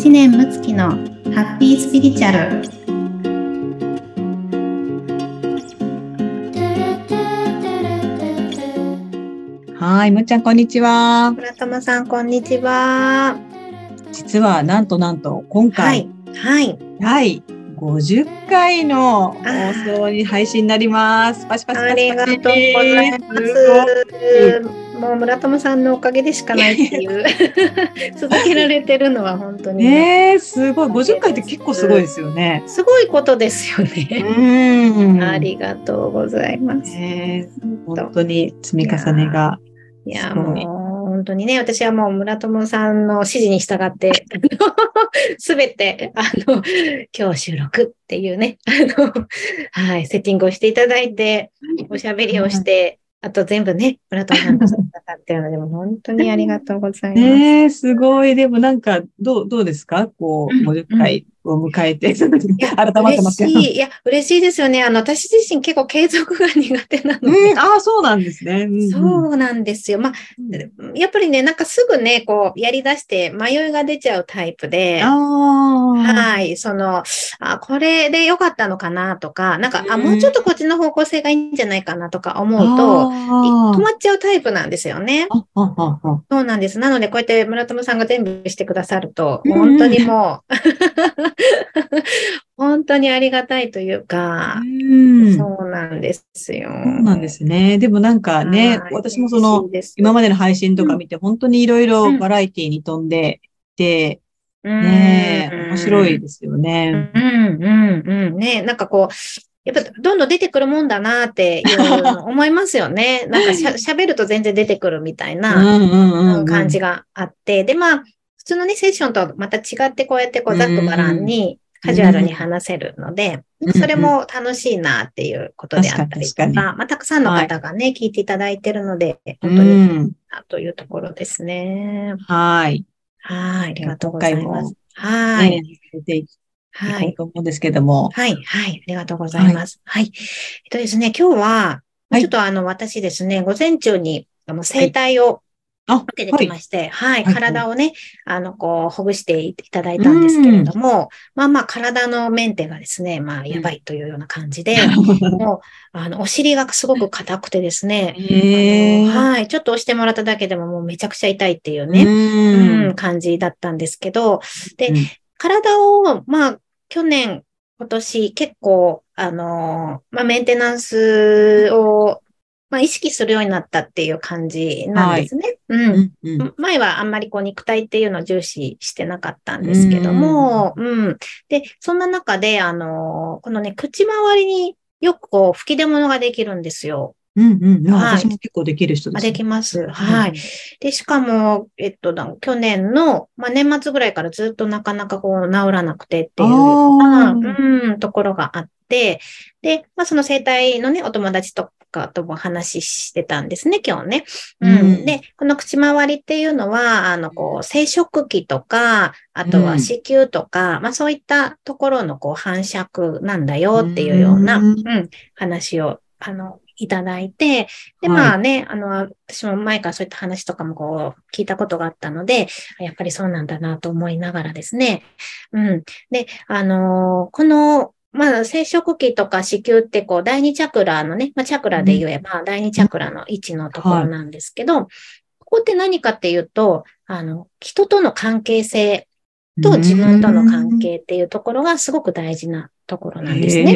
知念睦月のハッピースピリチュアルはい、むっちゃん、こんにちは。村友さんこんにちは実は、なんとなんと、今は回、いはい第50回の放送に配信になります。パチパチパチパチ。ありがとうございますもう村友さんのおかげでしかないっていう 続けられてるのは本当にねすごい。50回って結構すごいですよね。すごいことですようね、ーん。ありがとうございます、本当本当に積み重ねが。いや、もう、本当にね、私はもう村友さんの指示に従って、すべて、あの、今日収録っていうね、あの、はい、セッティングをしていただいて、おしゃべりをして、あと全部ね、村友さんとしてくださってるので、もう本当にありがとうございます。ねえ、すごい。でもなんか、どう、どうですか？こう、うん50回を迎えて、改やまってますい。いや、嬉しいですよね。あの、私自身結構継続が苦手なので。うん、ああ、そうなんですね。うんうんそうなんですよ。まあ、やっぱりね、なんかすぐね、こう、やり出して迷いが出ちゃうタイプで。はい、その、あ、これで良かったのかなとか、なんか、あ、うんもうちょっとこっちの方向性がいいんじゃないかなとか思うと、止まっちゃうタイプなんですよね。そうなんです。なので、こうやって村友さんが全部してくださると、うん本当にもう、本当にありがたいというか、うん。そそうなんですよ。うなんですね。でもなんかねは、い私もその、、今までの配信とか見て、本当にいろいろバラエティに飛んでて、ねえ、面白いですよね。うん、うん、うん。ねなんかこう、やっぱどんどん出てくるもんだなっていうの思いますよね。なんかしゃ喋ると全然出てくるみたいな感じがあって。で、まあ、普通のね、セッションとはまた違ってこうやってこうざっくばらんにカジュアルに話せるので、うんそれも楽しいなっていうことであったりとか、確かに確まあ、たくさんの方がね、聞いていただいてるので、う本当にん。なというところですね。はい。はい、ありがとうございます。はねい。はい。と思うんですけども。はい、はい、ありがとうございます。はい。えっとですね、今日は、はいちょっとあの、私ですね、午前中に、あの、整体をあ、受けてきまして、はい、はい。体をね、あの、こう、ほぐしていただいたんですけれども、まあまあ、体のメンテがですね、まあ、やばいというような感じで、もう、あの、お尻がすごく硬くてですね、はい、ちょっと押してもらっただけでももうめちゃくちゃ痛いっていうね、うん。うん、感じだったんですけど、でうん。体を、まあ、去年、今年結構、あのーまあ、メンテナンスを、まあ、意識するようになったっていう感じなんですね。うん。うんうん前はあんまりこう肉体っていうのを重視してなかったんですけども、うん。で、そんな中で、あのーこのね、口周りによくこう吹き出物ができるんですよ。うんうん。あはい私も結構できる人であす。できます。はい。で、しかも、えっと、だ去年の、まあ、年末ぐらいからずっとなかなかこう治らなくてっていうようん、ところがあって、で、まあ、その生態のね、お友達とかとも話してたんですね、今日ね。うん。うんで、この口周りっていうのは、あの、こう、生殖器とか、あとは子宮とか、まあ、そういったところのこう反射なんだよっていうような、ううんん、話を、あの、いただいて、で、はいまあね、あの、私も前からそういった話とかもこう、聞いたことがあったので、やっぱりそうなんだなと思いながらですね。うん。で、あのーこの、まあ、生殖器とか子宮って、こう、第二チャクラのね、まあ、チャクラで言えば、第二チャクラの位置のところなんですけど、ここって何かっていうと、あの、人との関係性と自分との関係っていうところがすごく大事なところなんですね。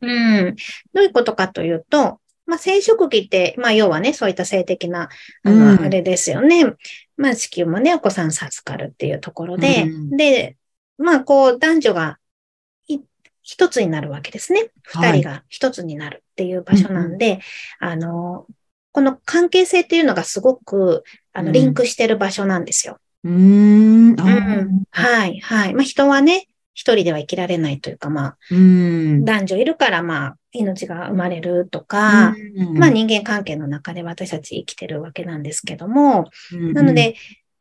うん。どういうことかというと、まあ、生殖器って、まあ、要はね、そういった性的な、あの、うんあれですよね。まあ、子宮もね、お子さん授かるっていうところで、うんで、まあ、こう、男女がい一つになるわけですね。はい二人が一つになるっていう場所なんで、あの、この関係性っていうのがすごく、あの、うんリンクしてる場所なんですよ。ううーん。はい、はい。まあ、人はね、一人では生きられないというか、まあ、うん。男女いるから、まあ、命が生まれるとか、うんまあ人間関係の中で私たち生きてるわけなんですけども、うんなので、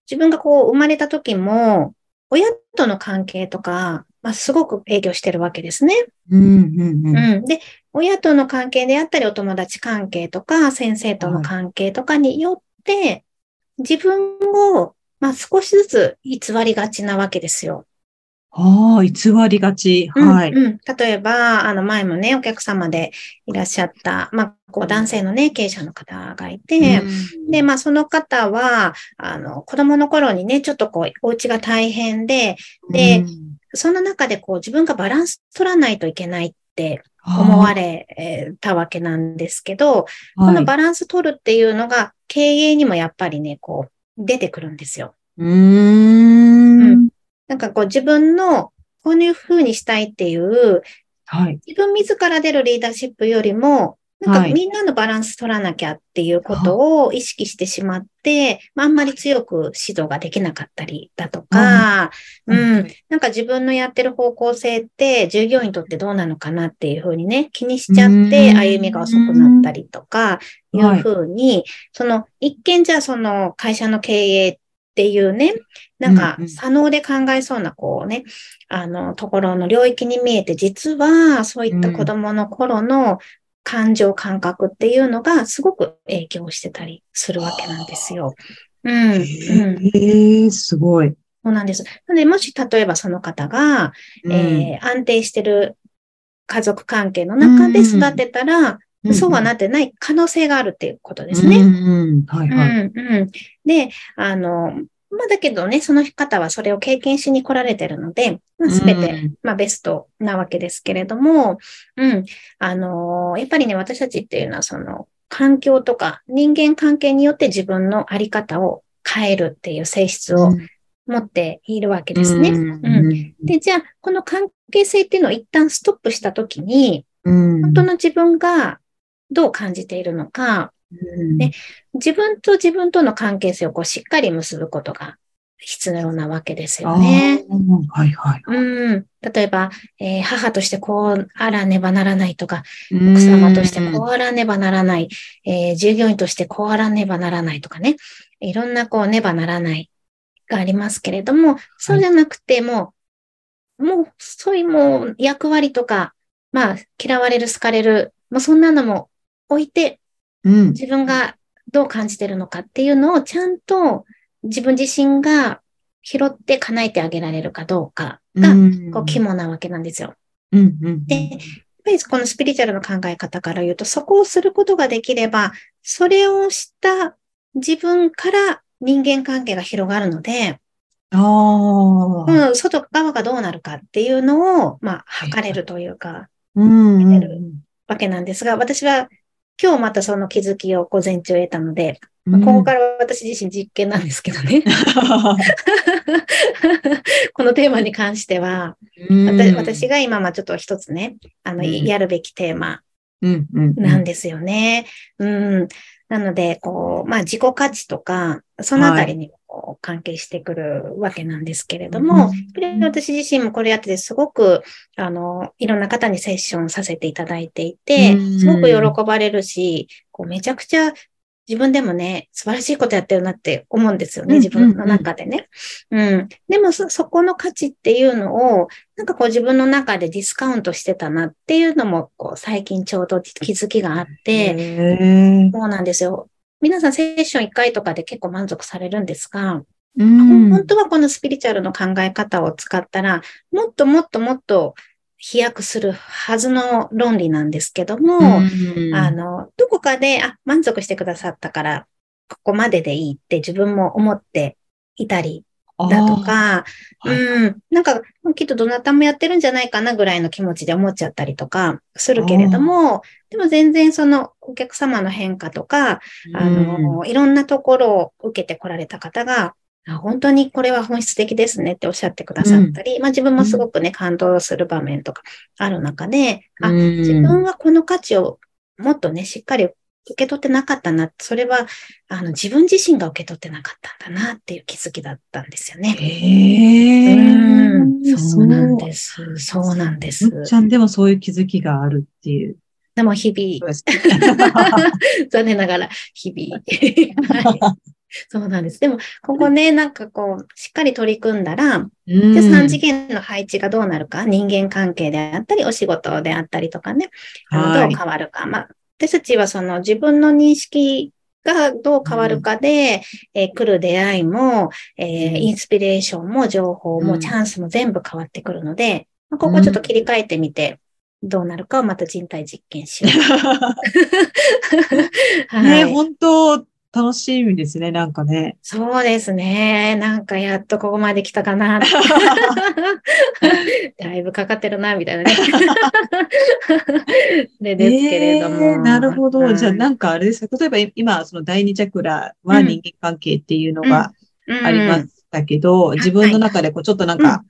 自分がこう生まれた時も、親との関係とか、まあ、すごく影響してるわけですね。うんうんうんうん。で、親との関係であったり、お友達関係とか、先生との関係とかによって、自分をまあ少しずつ偽りがちなわけですよ。ああ、偽りがち。はい、うん、うん。例えば、あの前もね、お客様でいらっしゃった、まあ、こう男性のね、経営者の方がいて、うん、で、まあその方は、あの、子供の頃にね、ちょっとこう、お家が大変で、で、うん、その中でこう、自分がバランス取らないといけないって思われたわけなんですけど、このバランス取るっていうのが経営にもやっぱりね、こう、出てくるんですよ。うん。なんかこう自分のこういう風にしたいっていう、はい、自分自ら出るリーダーシップよりも、なんかみんなのバランス取らなきゃっていうことを意識してしまって、まあ、あんまり強く指導ができなかったりだとか、うん、なんか自分のやってる方向性って従業員にとってどうなのかなっていうふうにね、気にしちゃって歩みが遅くなったりとか、い。うふうに、その一見じゃその会社の経営っていうね、なんか、左脳で考えそうな、こうね、あの、ところの領域に見えて、実は、そういった子供の頃の感情感覚っていうのが、すごく影響してたりするわけなんですよ。うん。えー、すごい。そうなんです。なので、もし、例えばその方が、うん、えー、安定してる家族関係の中で育てたら、うん、そうはなってない可能性があるっていうことですね。うん、はいはい。うんうん、で、あの、まあだけどね、その方はそれを経験しに来られてるので、す、べ、て、まあベストなわけですけれども、うん、あのやっぱりね、私たちっていうのはその環境とか人間関係によって自分のあり方を変えるっていう性質を持っているわけですね。うん、うん、で、じゃあ、この関係性っていうのを一旦ストップしたときに、本当の自分がどう感じているのか、で自分と自分との関係性をこうしっかり結ぶことが必要なわけですよね。はいはい。うん。例えば、えー、母としてこうあらねばならないとか、奥様としてこうあらねばならない、えー、従業員としてこうあらねばならないとかね、いろんなこうねばならないがありますけれども、そうじゃなくても、もう、そういうもう役割とか、まあ、嫌われる、好かれる、もうそんなのも置いて、うん、自分がどう感じてるのかっていうのをちゃんと自分自身が拾って叶えてあげられるかどうかが、こう、肝なわけなんですよ。うんうん、で、やっぱりこのスピリチュアルの考え方から言うと、そこをすることができれば、それをした自分から人間関係が広がるので、あうん、外側がどうなるかっていうのを、まあ、測れるというか、うん、見れるわけなんですが、私は今日またその気づきを午前中得たので、まあ、ここから私自身実験なんですけどね。このテーマに関しては、私が今、まあちょっと一つね、あの、やるべきテーマなんですよね。うん。なので、こう、まあ自己価値とか、そのあたりに関係してくるわけなんですけれども、私自身もこれやっててすごく、あの、いろんな方にセッションさせていただいていて、すごく喜ばれるし、こうめちゃくちゃ自分でもね、素晴らしいことやってるなって思うんですよね、自分の中でね。うん。でもそ、そこの価値っていうのを、なんかこう自分の中でディスカウントしてたなっていうのも、こう最近ちょうど気づきがあって、そうなんですよ。皆さんセッション1回とかで結構満足されるんですが、うん、本当はこのスピリチュアルの考え方を使ったら、もっともっともっと飛躍するはずの論理なんですけども、うん、あの、どこかで、あ、満足してくださったから、ここまででいいって自分も思っていたりだとか、うん、なんか、きっとどなたもやってるんじゃないかなぐらいの気持ちで思っちゃったりとかするけれども、でも全然そのお客様の変化とか、あの、いろんなところを受けてこられた方が、本当にこれは本質的ですねっておっしゃってくださったり、うん、まあ自分もすごくね、感動する場面とかある中で、あ、自分はこの価値をもっとね、しっかり受け取ってなかったな。それは、あの、自分自身が受け取ってなかったんだなっていう気づきだったんですよね。へえー。そうなんです。そうなんです。ちゃんでもそういう気づきがあるっていう。でも日々、残念ながら日々。はいそうなんです。でも、ここね、なんかこう、しっかり取り組んだら、で3次元の配置がどうなるか、人間関係であったり、お仕事であったりとかね、どう変わるか。まあ、私たちはその自分の認識がどう変わるかで、うん、えー、来る出会いも、えー、インスピレーションも情報もチャンスも全部変わってくるので、まあ、ここちょっと切り替えてみて、どうなるかをまた人体実験しよう。はい、ね、本当楽しみですね、なんかね。そうですね。なんかやっとここまで来たかな。だいぶかかってるな、みたいなね。でですけれども。えー、なるほど。うん、じゃあなんかあれですか、例えば今、その第二チャクラは人間関係っていうのがありましたけど、うんうん、自分の中でこうちょっとなんか、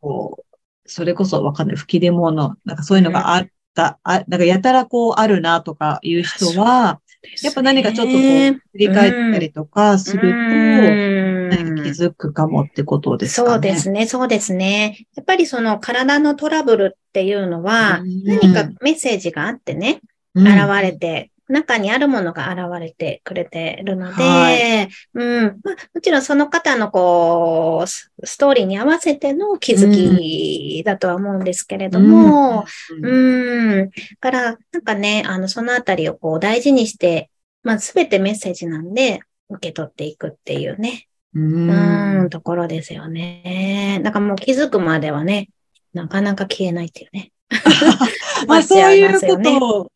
こう、それこそわかんない、吹き出物、なんかそういうのがあった、あ、なんかやたらこうあるなとかいう人は、やっぱ何かちょっとこう、振り返ったりとかすると、何か気づくかもってことですかね。そうですね、そうですね。やっぱりその体のトラブルっていうのは、何かメッセージがあってね、現れて中にあるものが現れてくれてるので、はい、うん。まあ、もちろんその方のこう、ストーリーに合わせての気づきだとは思うんですけれども、うん。うん、から、なんかね、あの、そのあたりをこう大事にして、まあ、すべてメッセージなんで、受け取っていくっていうね、うん、うんところですよね。だからもう気づくまではね、なかなか消えないっていうね。まあ、そういうことを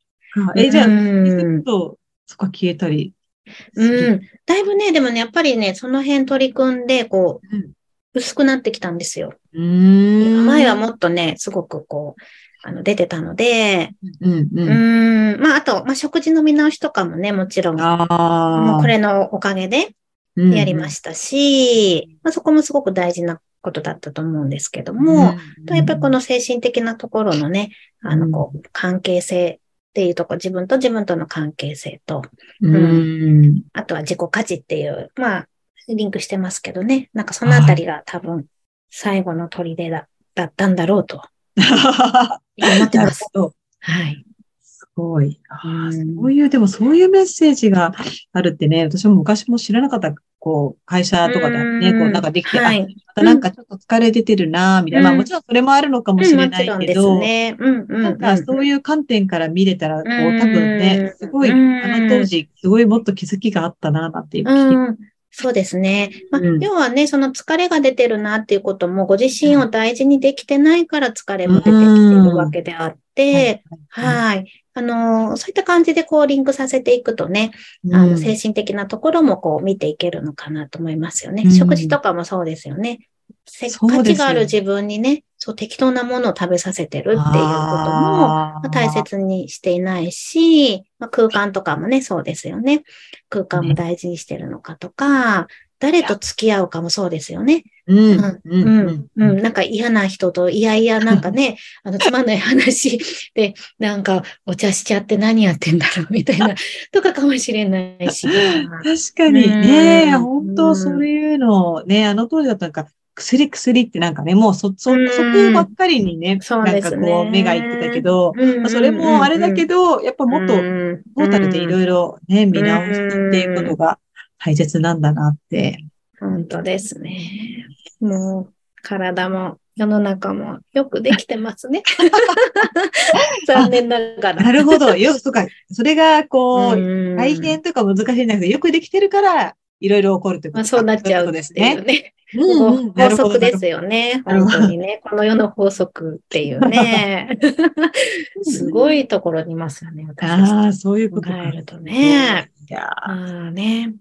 え、じゃあ、ずっと、そこ消えたり。うん。だいぶね、でもね、やっぱりね、その辺取り組んで、こう、うん、薄くなってきたんですよ。うん。前はもっとね、すごくこう、あの、出てたので、うんうん、うん。まあ、あと、まあ、食事の見直しとかもね、もちろん、もうこれのおかげでやりましたし、うんまあ、そこもすごく大事なことだったと思うんですけども、うん、やっぱりこの精神的なところのね、あの、こう、関係性っていうとこ、自分と自分との関係性と、うん、あとは自己価値っていう、まあ、リンクしてますけどね。なんかそのあたりが多分最後の砦だだったんだろうと 思ってます。はい。すごい。あそういう、でもそういうメッセージがあるってね、私も昔も知らなかったこう、会社とかでね、こう、なんかできて、はい、またなんかちょっと疲れ出てるな、みたいな、まあもちろんそれもあるのかもしれないけど、ね、なんかそういう観点から見れたら、こう、多分ね、すごい、あの当時、すごいもっと気づきがあったな、なんていう聞きそうですね。まあ、うん、要はね、その疲れが出てるなっていうことも、ご自身を大事にできてないから疲れも出てきてるわけであって、はい。あの、そういった感じでこうリンクさせていくとね、あの精神的なところもこう見ていけるのかなと思いますよね。うん、食事とかもそうですよね。価値がある自分にね、そう適当なものを食べさせてるっていうことも、まあ、大切にしていないし、まあ、空間とかもね、そうですよね。空間も大事にしてるのかとか、誰と付き合うかもそうですよね。うん、うん、うん、なんか嫌な人と、いやいや、なんかね、あの、つまんない話 で、なんか、お茶しちゃって何やってんだろう、みたいな、とかかもしれないし。確かに。ね、本当そういうの、ね、あの当時だったらか、薬薬ってなんかね、もうそ、そ、そこばっかりにね、なんかこう目がいってたけど、まあ、それもあれだけど、やっぱもっとトータルでいろいろね、見直していうことが大切なんだなって。本当ですね。もう、体も世の中もよくできてますね。残念ながら。なるほど。よ、そうか。それが、こう、大変とか難しいんだけど、よくできてるから、いろいろ起こるってことまあ、そうなっちゃうですね。ね。うん、法則ですよね。本当にね。この世の法則っていうね。すごいところにいますよね。ああ、そういうこと考えるとね。いやあね。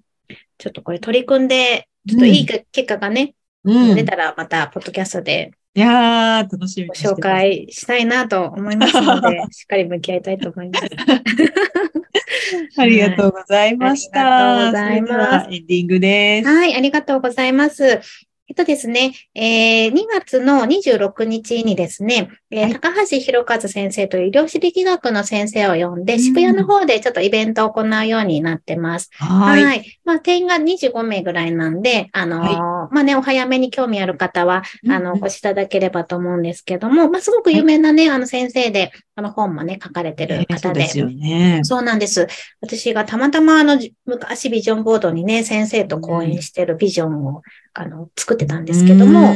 ちょっとこれ取り組んで、ちょっといい結果がね、うん、出たらまた、ポッドキャストでいやー、楽しみご紹介したいなと思いますので、しっかり向き合いたいと思います。ありがとうございました。ありがとうございます。エンディングです。はい、ありがとうございます。えっとですね、えー、2月の26日にですね、えー、高橋博和先生という医療史力学の先生を呼んで、渋谷の方でちょっとイベントを行うようになってます。はい。はいまあ、定員が25名ぐらいなんで、あのーはい、まあね、お早めに興味ある方は、あの、お越しいただければと思うんですけども、まあ、すごく有名なね、あの先生で、あの本もね、書かれてる方で。そうですよね。そうなんです。私がたまたまあの、昔ビジョンボードにね、先生と講演してるビジョンを、あの、作ってたんですけども、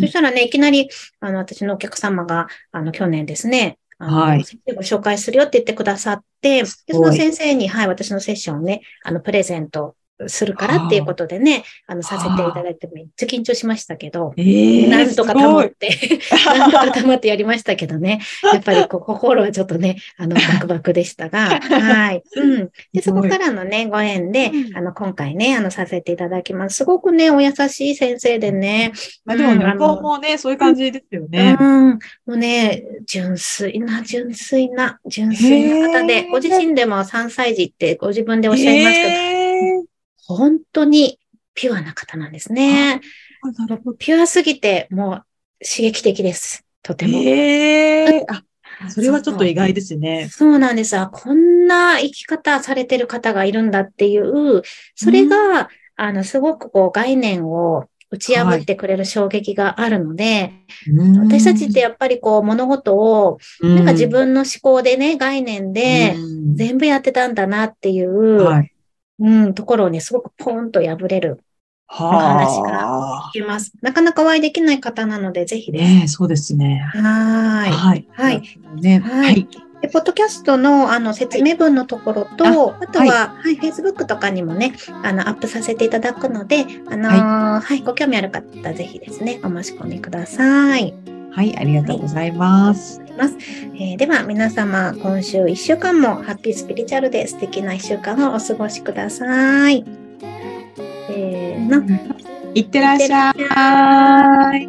そしたらね、いきなり、あの、私のお客様が、あの、去年ですね、あの、はい、先生ご紹介するよって言ってくださって、でその先生に、はい、私のセッションをね、あの、プレゼントするからっていうことでね、あの、させていただいてめっちゃ緊張しましたけど、えー、なんとか保って、なんとか保ってやりましたけどね、やっぱりこう心はちょっとね、あの、バクバクでしたが、はい。うん。で、そこからのね、ご縁で、あの、今回ね、あの、させていただきます。すごくね、お優しい先生でね。まあでも、ね、向こうもね、そういう感じですよね。うん。もうね、純粋な、純粋な、純粋な方で、ご自身でも3歳児ってご自分でおっしゃいますけど、本当にピュアな方なんですね。ピュアすぎて、もう刺激的です。とても。えー、あ、それはちょっと意外ですね。そうなんです。あ、こんな生き方されてる方がいるんだっていう、それが、うん、あの、すごくこう概念を打ち破ってくれる衝撃があるので、はい、私たちってやっぱりこう物事を、なんか自分の思考でね、概念で全部やってたんだなっていう、はい、うん、ところをね、すごくポンと破れるお話が聞けます。なかなかお会いできない方なので、ぜひです。ね、そうですね。はい。はい。はい。ね、はい。で、ポッドキャストのあの説明文のところと、はい、あとは、はい、はい、Facebook とかにもね、あの、アップさせていただくので、あのはい、ご興味ある方、ぜひですね、お申し込みください。はい、ありがとうございます。はい。えー、では皆様、今週1週間もハッピースピリチュアルで素敵な1週間をお過ごしください。せーの。いってらっしゃい。